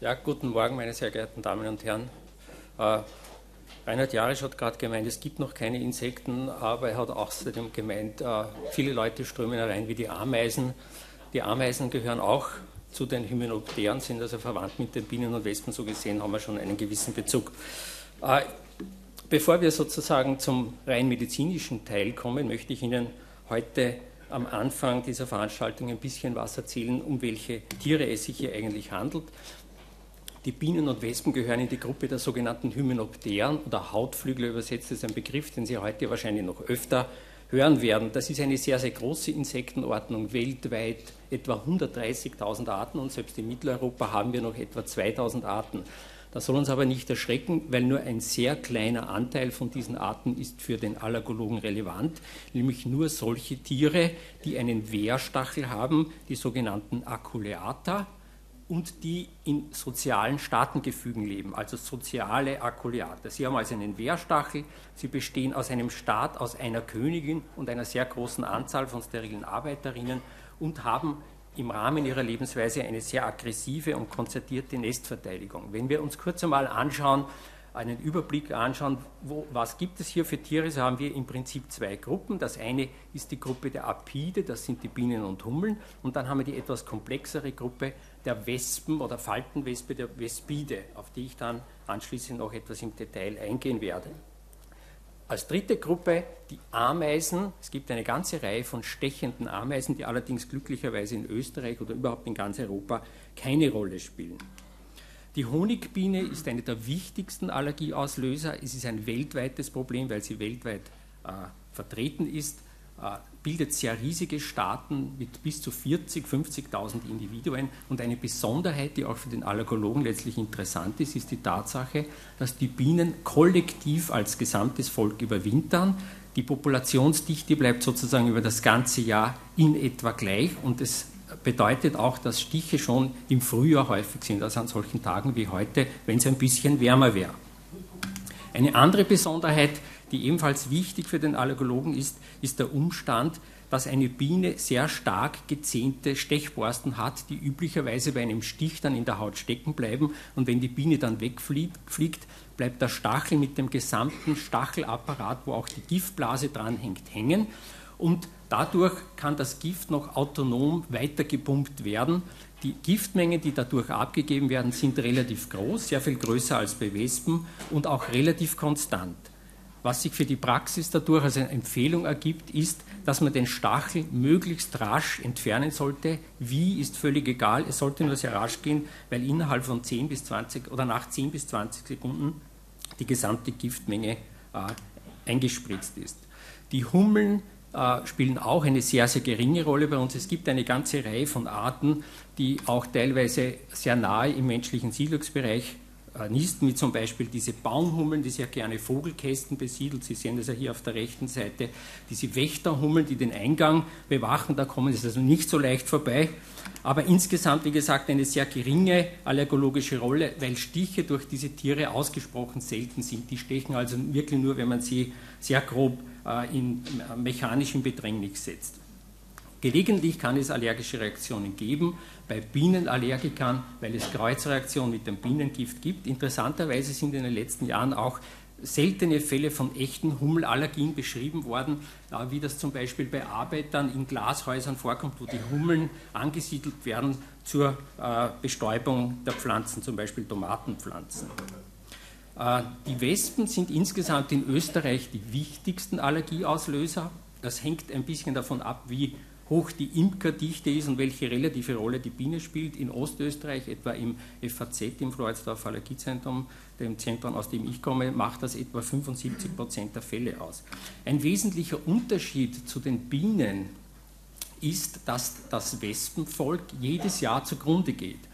Ja, guten Morgen, meine sehr geehrten Damen und Herren. Äh, Reinhard Jarisch hat gerade gemeint, es gibt noch keine Insekten, aber er hat außerdem gemeint, äh, viele Leute strömen herein wie die Ameisen. Die Ameisen gehören auch zu den Hymenopteren, sind also verwandt mit den Bienen und Wespen. So gesehen haben wir schon einen gewissen Bezug. Äh, bevor wir sozusagen zum rein medizinischen Teil kommen, möchte ich Ihnen heute am Anfang dieser Veranstaltung ein bisschen was erzählen, um welche Tiere es sich hier eigentlich handelt. Die Bienen und Wespen gehören in die Gruppe der sogenannten Hymenopteren oder Hautflügler übersetzt ist ein Begriff, den Sie heute wahrscheinlich noch öfter hören werden. Das ist eine sehr, sehr große Insektenordnung, weltweit etwa 130.000 Arten und selbst in Mitteleuropa haben wir noch etwa 2.000 Arten. Das soll uns aber nicht erschrecken, weil nur ein sehr kleiner Anteil von diesen Arten ist für den Allergologen relevant, nämlich nur solche Tiere, die einen Wehrstachel haben, die sogenannten Aculeata, und die in sozialen Staatengefügen leben, also soziale Akuliate. Sie haben also einen Wehrstachel, sie bestehen aus einem Staat, aus einer Königin und einer sehr großen Anzahl von sterilen Arbeiterinnen und haben im Rahmen ihrer Lebensweise eine sehr aggressive und konzertierte Nestverteidigung. Wenn wir uns kurz einmal anschauen, einen Überblick anschauen, wo, was gibt es hier für Tiere, so haben wir im Prinzip zwei Gruppen. Das eine ist die Gruppe der Apide, das sind die Bienen und Hummeln, und dann haben wir die etwas komplexere Gruppe der Wespen oder Faltenwespe, der Vespide, auf die ich dann anschließend noch etwas im Detail eingehen werde. Als dritte Gruppe die Ameisen. Es gibt eine ganze Reihe von stechenden Ameisen, die allerdings glücklicherweise in Österreich oder überhaupt in ganz Europa keine Rolle spielen. Die Honigbiene ist einer der wichtigsten Allergieauslöser. Es ist ein weltweites Problem, weil sie weltweit äh, vertreten ist, äh, bildet sehr riesige Staaten mit bis zu 40, 50.000 Individuen. Und eine Besonderheit, die auch für den Allergologen letztlich interessant ist, ist die Tatsache, dass die Bienen kollektiv als gesamtes Volk überwintern. Die Populationsdichte bleibt sozusagen über das ganze Jahr in etwa gleich und es bedeutet auch, dass Stiche schon im Frühjahr häufig sind, also an solchen Tagen wie heute, wenn es ein bisschen wärmer wäre. Eine andere Besonderheit, die ebenfalls wichtig für den Allergologen ist, ist der Umstand, dass eine Biene sehr stark gezähnte Stechborsten hat, die üblicherweise bei einem Stich dann in der Haut stecken bleiben. Und wenn die Biene dann wegfliegt, bleibt der Stachel mit dem gesamten Stachelapparat, wo auch die Giftblase dranhängt, hängen. Und Dadurch kann das Gift noch autonom weitergepumpt werden. Die Giftmengen, die dadurch abgegeben werden, sind relativ groß, sehr viel größer als bei Wespen und auch relativ konstant. Was sich für die Praxis dadurch als eine Empfehlung ergibt, ist, dass man den Stachel möglichst rasch entfernen sollte. Wie ist völlig egal, es sollte nur sehr rasch gehen, weil innerhalb von 10 bis 20 oder nach 10 bis 20 Sekunden die gesamte Giftmenge äh, eingespritzt ist. Die Hummeln spielen auch eine sehr, sehr geringe Rolle bei uns. Es gibt eine ganze Reihe von Arten, die auch teilweise sehr nahe im menschlichen Siedlungsbereich äh, nisten, wie zum Beispiel diese Baumhummeln, die sehr gerne Vogelkästen besiedelt. Sie sehen das ja hier auf der rechten Seite. Diese Wächterhummeln, die den Eingang bewachen, da kommen sie also nicht so leicht vorbei. Aber insgesamt, wie gesagt, eine sehr geringe allergologische Rolle, weil Stiche durch diese Tiere ausgesprochen selten sind. Die stechen also wirklich nur, wenn man sie sehr grob äh, in mechanischen Bedrängnis setzt. Gelegentlich kann es allergische Reaktionen geben, bei Bienenallergikern, weil es Kreuzreaktionen mit dem Bienengift gibt. Interessanterweise sind in den letzten Jahren auch seltene Fälle von echten Hummelallergien beschrieben worden, wie das zum Beispiel bei Arbeitern in Glashäusern vorkommt, wo die Hummeln angesiedelt werden zur äh, Bestäubung der Pflanzen, zum Beispiel Tomatenpflanzen. Äh, die Wespen sind insgesamt in Österreich die wichtigsten Allergieauslöser. Das hängt ein bisschen davon ab, wie hoch die Imkerdichte ist und welche relative Rolle die Biene spielt. In Ostösterreich, etwa im FAZ, im Floridsdorf Allergiezentrum, dem Zentrum, aus dem ich komme, macht das etwa 75 Prozent der Fälle aus. Ein wesentlicher Unterschied zu den Bienen ist, dass das Wespenvolk jedes Jahr zugrunde geht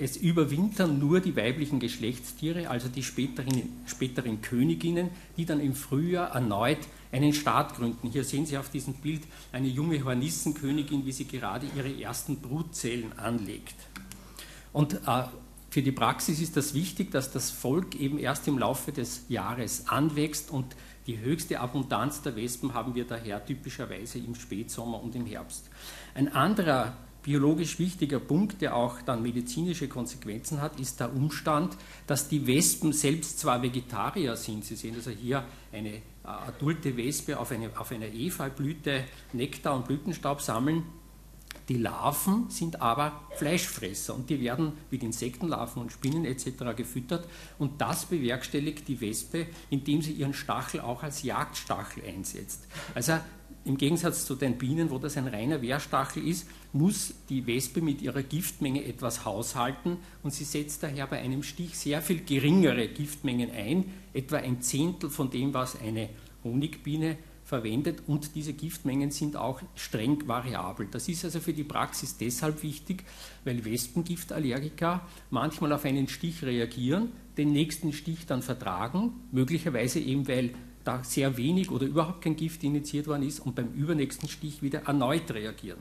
es überwintern nur die weiblichen Geschlechtstiere, also die späteren, späteren Königinnen, die dann im Frühjahr erneut einen Staat gründen. Hier sehen Sie auf diesem Bild eine junge Hornissenkönigin, wie sie gerade ihre ersten Brutzellen anlegt. Und äh, für die Praxis ist das wichtig, dass das Volk eben erst im Laufe des Jahres anwächst und die höchste Abundanz der Wespen haben wir daher typischerweise im Spätsommer und im Herbst. Ein anderer biologisch wichtiger Punkt, der auch dann medizinische Konsequenzen hat, ist der Umstand, dass die Wespen selbst zwar Vegetarier sind, Sie sehen also hier eine äh, adulte Wespe auf, eine, auf einer Efeublüte Nektar und Blütenstaub sammeln, die Larven sind aber Fleischfresser und die werden mit Insektenlarven und Spinnen etc. gefüttert und das bewerkstelligt die Wespe, indem sie ihren Stachel auch als Jagdstachel einsetzt. Also im Gegensatz zu den Bienen, wo das ein reiner Wehrstachel ist, muss die Wespe mit ihrer Giftmenge etwas haushalten und sie setzt daher bei einem Stich sehr viel geringere Giftmengen ein, etwa ein Zehntel von dem, was eine Honigbiene verwendet und diese Giftmengen sind auch streng variabel. Das ist also für die Praxis deshalb wichtig, weil Wespengiftallergiker manchmal auf einen Stich reagieren, den nächsten Stich dann vertragen, möglicherweise eben weil da sehr wenig oder überhaupt kein Gift initiiert worden ist und beim übernächsten Stich wieder erneut reagieren.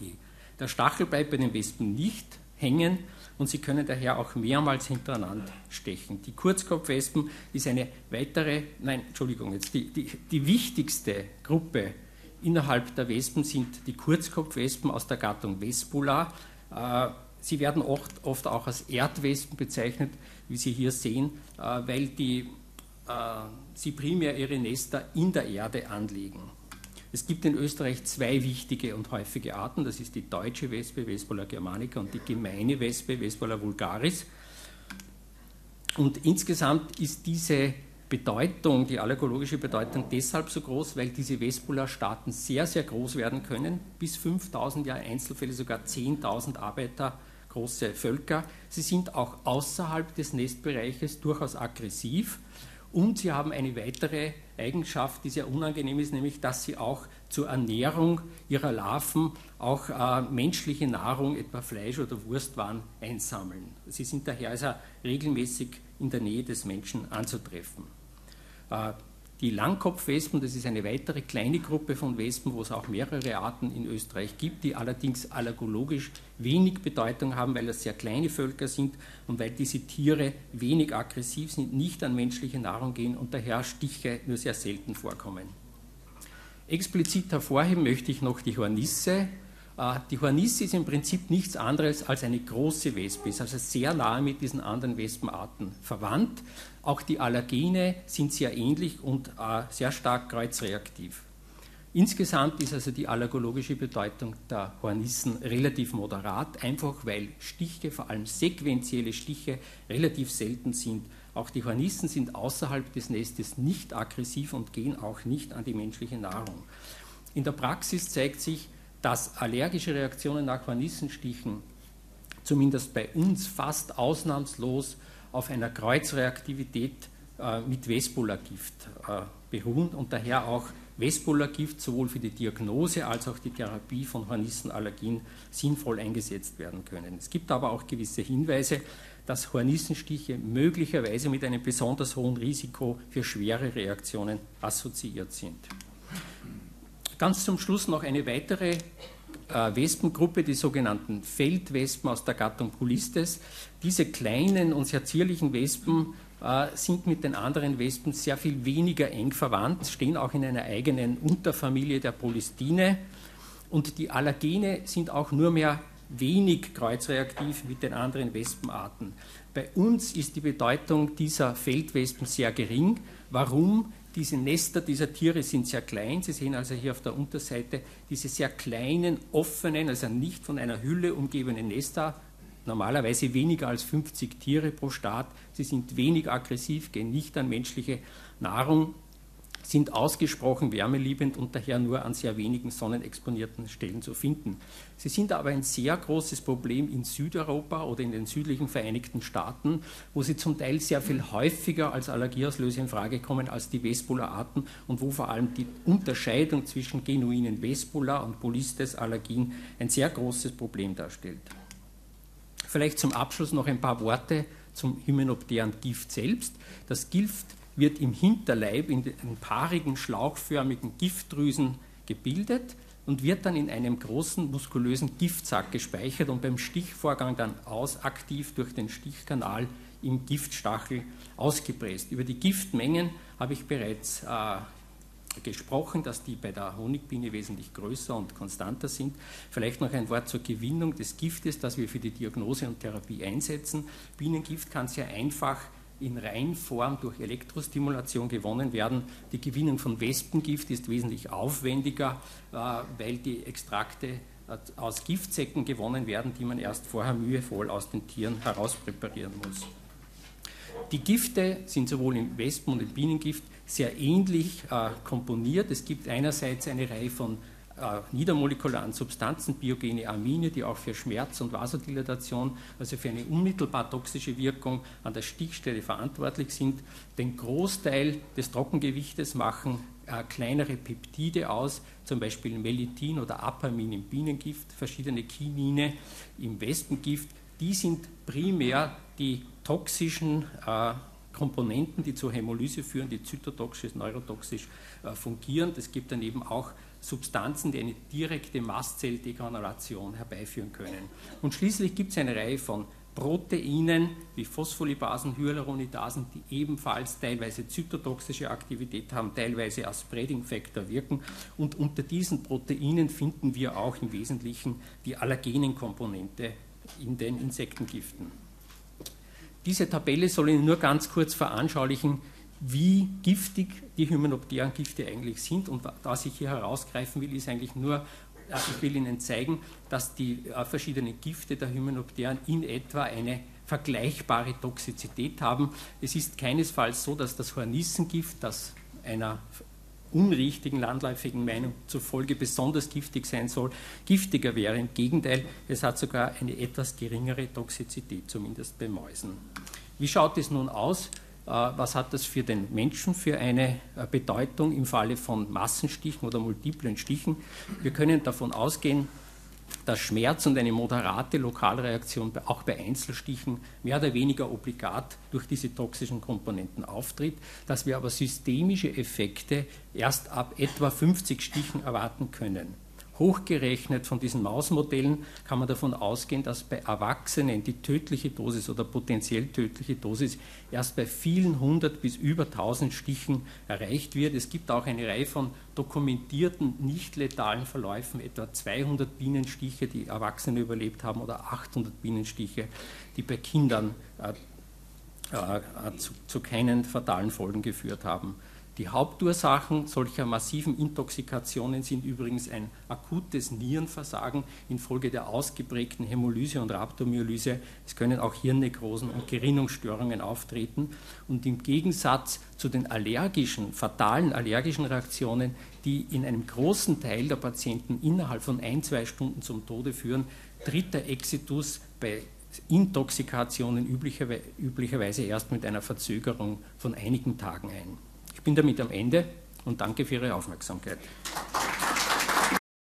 Die, der Stachel bleibt bei den Wespen nicht hängen und sie können daher auch mehrmals hintereinander stechen. Die Kurzkopfwespen ist eine weitere, nein, Entschuldigung, jetzt die, die, die wichtigste Gruppe innerhalb der Wespen sind die Kurzkopfwespen aus der Gattung Vespula. Äh, sie werden oft, oft auch als Erdwespen bezeichnet, wie Sie hier sehen, äh, weil die äh, sie primär ihre Nester in der Erde anlegen. Es gibt in Österreich zwei wichtige und häufige Arten. Das ist die deutsche Wespe, Vespola germanica, und die gemeine Wespe, Vespola vulgaris. Und insgesamt ist diese Bedeutung, die allergologische Bedeutung deshalb so groß, weil diese Vespola-Staaten sehr, sehr groß werden können. Bis 5000 Jahre Einzelfälle, sogar 10.000 Arbeiter, große Völker. Sie sind auch außerhalb des Nestbereiches durchaus aggressiv und sie haben eine weitere Eigenschaft, die sehr unangenehm ist, nämlich dass sie auch zur Ernährung ihrer Larven auch äh, menschliche Nahrung, etwa Fleisch oder Wurstwaren, einsammeln. Sie sind daher also regelmäßig in der Nähe des Menschen anzutreffen. Äh, die Langkopfwespen, das ist eine weitere kleine Gruppe von Wespen, wo es auch mehrere Arten in Österreich gibt, die allerdings allergologisch wenig Bedeutung haben, weil das sehr kleine Völker sind und weil diese Tiere wenig aggressiv sind, nicht an menschliche Nahrung gehen und daher Stiche nur sehr selten vorkommen. Explizit hervorheben möchte ich noch die Hornisse. Äh, die Hornisse ist im Prinzip nichts anderes als eine große Wespe, ist also sehr nahe mit diesen anderen Wespenarten verwandt. Auch die Allergene sind sehr ähnlich und äh, sehr stark kreuzreaktiv. Insgesamt ist also die allergologische Bedeutung der Hornissen relativ moderat, einfach weil Stiche, vor allem sequentielle Stiche, relativ selten sind. Auch die Hornissen sind außerhalb des Nestes nicht aggressiv und gehen auch nicht an die menschliche Nahrung. In der Praxis zeigt sich, dass allergische Reaktionen nach Hornissenstichen zumindest bei uns fast ausnahmslos auf einer Kreuzreaktivität äh, mit Vespola-Gift äh, beruhen und daher auch Vespola-Gift sowohl für die Diagnose als auch die Therapie von Hornissenallergien sinnvoll eingesetzt werden können. Es gibt aber auch gewisse Hinweise, dass Hornissenstiche möglicherweise mit einem besonders hohen Risiko für schwere Reaktionen assoziiert sind. Ganz zum Schluss noch eine weitere äh, Wespengruppe, die sogenannten Feldwespen aus der Gattung Pulistes. Diese kleinen und sehr zierlichen Wespen äh, sind mit den anderen Wespen sehr viel weniger eng verwandt, stehen auch in einer eigenen Unterfamilie der Polistine. Und die Allergene sind auch nur mehr wenig kreuzreaktiv mit den anderen Wespenarten. Bei uns ist die Bedeutung dieser Feldwespen sehr gering. Warum? Diese Nester dieser Tiere sind sehr klein. Sie sehen also hier auf der Unterseite diese sehr kleinen, offenen, also nicht von einer Hülle umgebenen Nester. Normalerweise weniger als 50 Tiere pro Staat. Sie sind wenig aggressiv, gehen nicht an menschliche Nahrung sind ausgesprochen wärmeliebend und daher nur an sehr wenigen sonnenexponierten Stellen zu finden. Sie sind aber ein sehr großes Problem in Südeuropa oder in den südlichen Vereinigten Staaten, wo sie zum Teil sehr viel häufiger als Allergieauslöser in Frage kommen als die Vespola-Arten und wo vor allem die Unterscheidung zwischen genuinen Vespola und Polistes-Allergien ein sehr großes Problem darstellt. Vielleicht zum Abschluss noch ein paar Worte zum hymenopteren Gift selbst. Das Gift wird im Hinterleib in den paarigen, schlauchförmigen Giftdrüsen gebildet und wird dann in einem großen muskulösen Giftsack gespeichert und beim Stichvorgang dann ausaktiv durch den Stichkanal im Giftstachel ausgepresst. Über die Giftmengen habe ich bereits äh, gesprochen, dass die bei der Honigbiene wesentlich größer und konstanter sind. Vielleicht noch ein Wort zur Gewinnung des Giftes, das wir für die Diagnose und Therapie einsetzen. Bienengift kann sehr einfach in Reinform durch Elektrostimulation gewonnen werden. Die Gewinnung von Wespengift ist wesentlich aufwendiger, äh, weil die Extrakte äh, aus Giftsäcken gewonnen werden, die man erst vorher mühevoll aus den Tieren herauspräparieren muss. Die Gifte sind sowohl im Wespen- und im Bienengift sehr ähnlich äh, komponiert. Es gibt einerseits eine Reihe von niedermolekularen Substanzen, biogene Amine, die auch für Schmerz und Vasodilatation, also für eine unmittelbar toxische Wirkung an der Stichstelle verantwortlich sind. Den Großteil des Trockengewichtes machen äh, kleinere Peptide aus, zum Beispiel Melithin oder Apamin im Bienengift, verschiedene Kinine im Wespengift. Die sind primär die toxischen äh, Komponenten, die zur Hämolyse führen, die zytotoxisch, neurotoxisch äh, fungieren. Es gibt dann eben auch Substanzen, die eine direkte Mastzelldegeneration herbeiführen können. Und schließlich gibt es eine Reihe von Proteinen wie Phospholipasen, Hyaluronidasen, die ebenfalls teilweise zytotoxische Aktivität haben, teilweise als Spreading Factor wirken. Und unter diesen Proteinen finden wir auch im Wesentlichen die allergenen Komponente in den Insektengiften. Diese Tabelle soll Ihnen nur ganz kurz veranschaulichen, wie giftig die hymenopteren Gifte eigentlich sind. Und was ich hier herausgreifen will, ist eigentlich nur, also ich will Ihnen zeigen, dass die äh, verschiedenen Gifte der Hymenopteren in etwa eine vergleichbare Toxizität haben. Es ist keinesfalls so, dass das Hornissengift, das einer unrichtigen landläufigen Meinung zufolge besonders giftig sein soll, giftiger wäre. Im Gegenteil, es hat sogar eine etwas geringere Toxizität, zumindest bei Mäusen. Wie schaut es nun aus? Äh, was hat das für den Menschen für eine äh, Bedeutung im Falle von Massenstichen oder multiplen Stichen? Wir können davon ausgehen, dass Schmerz und eine moderate Lokalreaktion auch bei Einzelstichen mehr oder weniger obligat durch diese toxischen Komponenten auftritt, dass wir aber systemische Effekte erst ab etwa 50 Stichen erwarten können. Hochgerechnet von diesen Mausmodellen kann man davon ausgehen, dass bei Erwachsenen die tödliche Dosis oder potenziell tödliche Dosis erst bei vielen hundert bis über tausend Stichen erreicht wird. Es gibt auch eine Reihe von dokumentierten nicht letalen Verläufen, etwa 200 Bienenstiche, die Erwachsene überlebt haben, oder 800 Bienenstiche, die bei Kindern äh, äh, zu, zu keinen fatalen Folgen geführt haben. Die Hauptursachen solcher massiven Intoxikationen sind übrigens ein akutes Nierenversagen infolge der ausgeprägten Hämolyse und Rhabdomyolyse. Es können auch Hirnnekrosen und Gerinnungsstörungen auftreten. Und im Gegensatz zu den allergischen, fatalen allergischen Reaktionen, die in einem großen Teil der Patienten innerhalb von ein, zwei Stunden zum Tode führen, tritt der Exitus bei Intoxikationen üblicherweise erst mit einer Verzögerung von einigen Tagen ein. Ich bin damit am Ende und danke für Ihre Aufmerksamkeit.